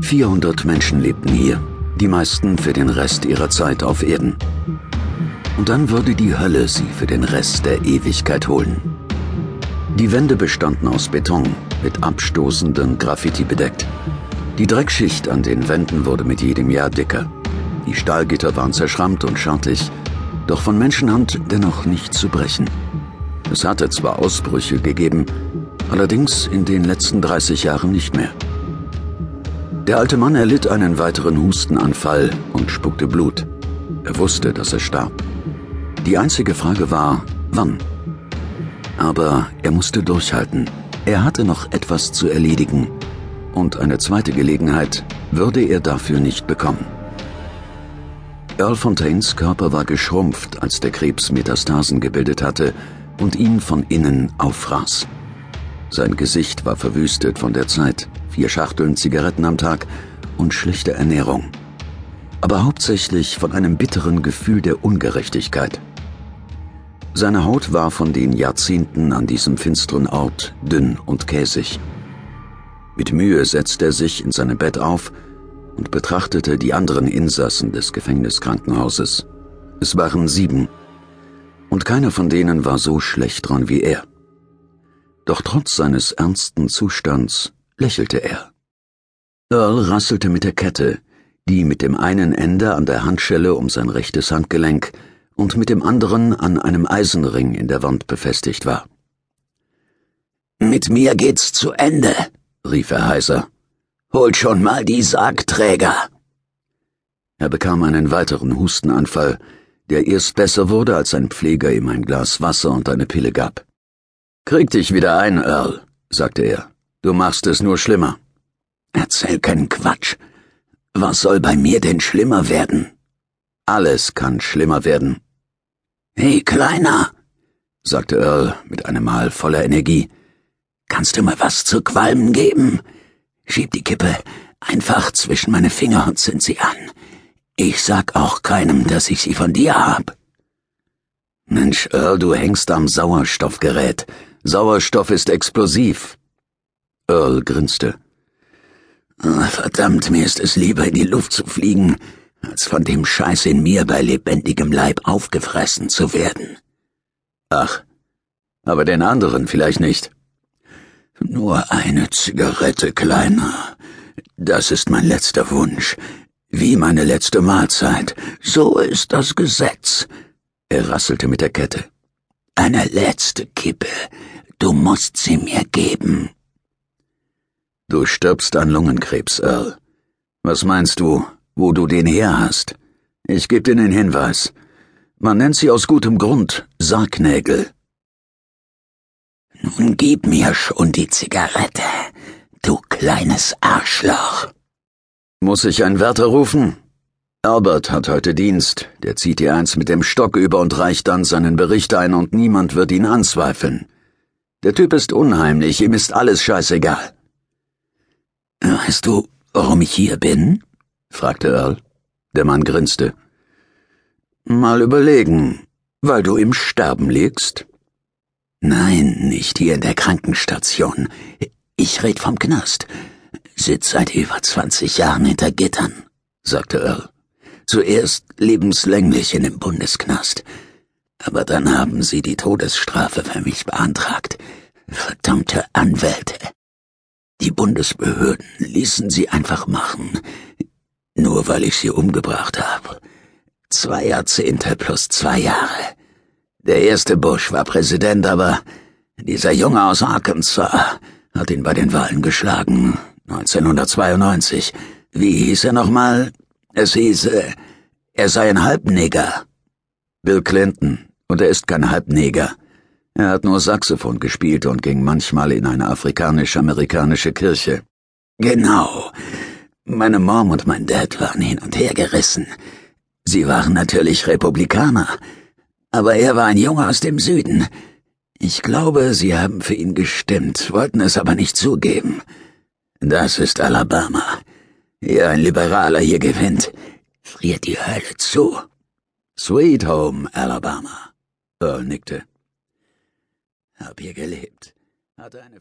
Vierhundert Menschen lebten hier, die meisten für den Rest ihrer Zeit auf Erden. Und dann würde die Hölle sie für den Rest der Ewigkeit holen. Die Wände bestanden aus Beton, mit abstoßenden Graffiti bedeckt. Die Dreckschicht an den Wänden wurde mit jedem Jahr dicker. Die Stahlgitter waren zerschrammt und schartig, doch von Menschenhand dennoch nicht zu brechen. Es hatte zwar Ausbrüche gegeben, allerdings in den letzten 30 Jahren nicht mehr. Der alte Mann erlitt einen weiteren Hustenanfall und spuckte Blut. Er wusste, dass er starb. Die einzige Frage war, wann? Aber er musste durchhalten. Er hatte noch etwas zu erledigen. Und eine zweite Gelegenheit würde er dafür nicht bekommen. Earl Fontaines Körper war geschrumpft, als der Krebs Metastasen gebildet hatte und ihn von innen auffraß. Sein Gesicht war verwüstet von der Zeit, vier Schachteln Zigaretten am Tag und schlechte Ernährung. Aber hauptsächlich von einem bitteren Gefühl der Ungerechtigkeit. Seine Haut war von den Jahrzehnten an diesem finsteren Ort dünn und käsig. Mit Mühe setzte er sich in seinem Bett auf und betrachtete die anderen Insassen des Gefängniskrankenhauses. Es waren sieben, und keiner von denen war so schlecht dran wie er. Doch trotz seines ernsten Zustands lächelte er. Earl rasselte mit der Kette, die mit dem einen Ende an der Handschelle um sein rechtes Handgelenk und mit dem anderen an einem Eisenring in der Wand befestigt war. Mit mir geht's zu Ende, rief er heiser. Holt schon mal die Sargträger. Er bekam einen weiteren Hustenanfall, der erst besser wurde, als sein Pfleger ihm ein Glas Wasser und eine Pille gab. Krieg dich wieder ein, Earl, sagte er. Du machst es nur schlimmer. Erzähl keinen Quatsch. Was soll bei mir denn schlimmer werden? Alles kann schlimmer werden. Hey, Kleiner, sagte Earl mit einem Mal voller Energie. Kannst du mal was zu qualmen geben? Schieb die Kippe einfach zwischen meine Finger und zünd sie an. Ich sag auch keinem, dass ich sie von dir hab. Mensch, Earl, du hängst am Sauerstoffgerät. Sauerstoff ist explosiv. Earl grinste. Ah, verdammt, mir ist es lieber in die Luft zu fliegen, als von dem Scheiß in mir bei lebendigem Leib aufgefressen zu werden. Ach, aber den anderen vielleicht nicht. Nur eine Zigarette, Kleiner. Das ist mein letzter Wunsch. Wie meine letzte Mahlzeit. So ist das Gesetz. Er rasselte mit der Kette. Eine letzte Kippe. Du musst sie mir geben. Du stirbst an Lungenkrebs, Earl. Was meinst du, wo du den her hast? Ich geb dir den Hinweis. Man nennt sie aus gutem Grund Sargnägel. Nun gib mir schon die Zigarette, du kleines Arschloch. Muss ich einen Wärter rufen? Albert hat heute Dienst. Der zieht dir eins mit dem Stock über und reicht dann seinen Bericht ein und niemand wird ihn anzweifeln. Der Typ ist unheimlich, ihm ist alles scheißegal. Weißt du, warum ich hier bin? fragte Earl. Der Mann grinste. Mal überlegen, weil du im Sterben liegst? Nein, nicht hier in der Krankenstation. Ich red vom Knast. Sitz seit über zwanzig Jahren hinter Gittern, sagte Earl. Zuerst lebenslänglich in dem Bundesknast. Aber dann haben sie die Todesstrafe für mich beantragt. Verdammte Anwälte. Die Bundesbehörden ließen sie einfach machen, nur weil ich sie umgebracht habe. Zwei Jahrzehnte plus zwei Jahre. Der erste Bush war Präsident, aber dieser Junge aus Arkansas hat ihn bei den Wahlen geschlagen. 1992. Wie hieß er nochmal? Es hieß, äh, er sei ein Halbneger. Bill Clinton. Und er ist kein Halbneger. Er hat nur Saxophon gespielt und ging manchmal in eine afrikanisch-amerikanische Kirche. Genau. Meine Mom und mein Dad waren hin und her gerissen. Sie waren natürlich Republikaner, aber er war ein Junge aus dem Süden. Ich glaube, sie haben für ihn gestimmt, wollten es aber nicht zugeben. Das ist Alabama. Ja, ein Liberaler hier gewinnt, friert die Hölle zu. Sweet Home, Alabama. Earl nickte. Hab hier gelebt. Hatte eine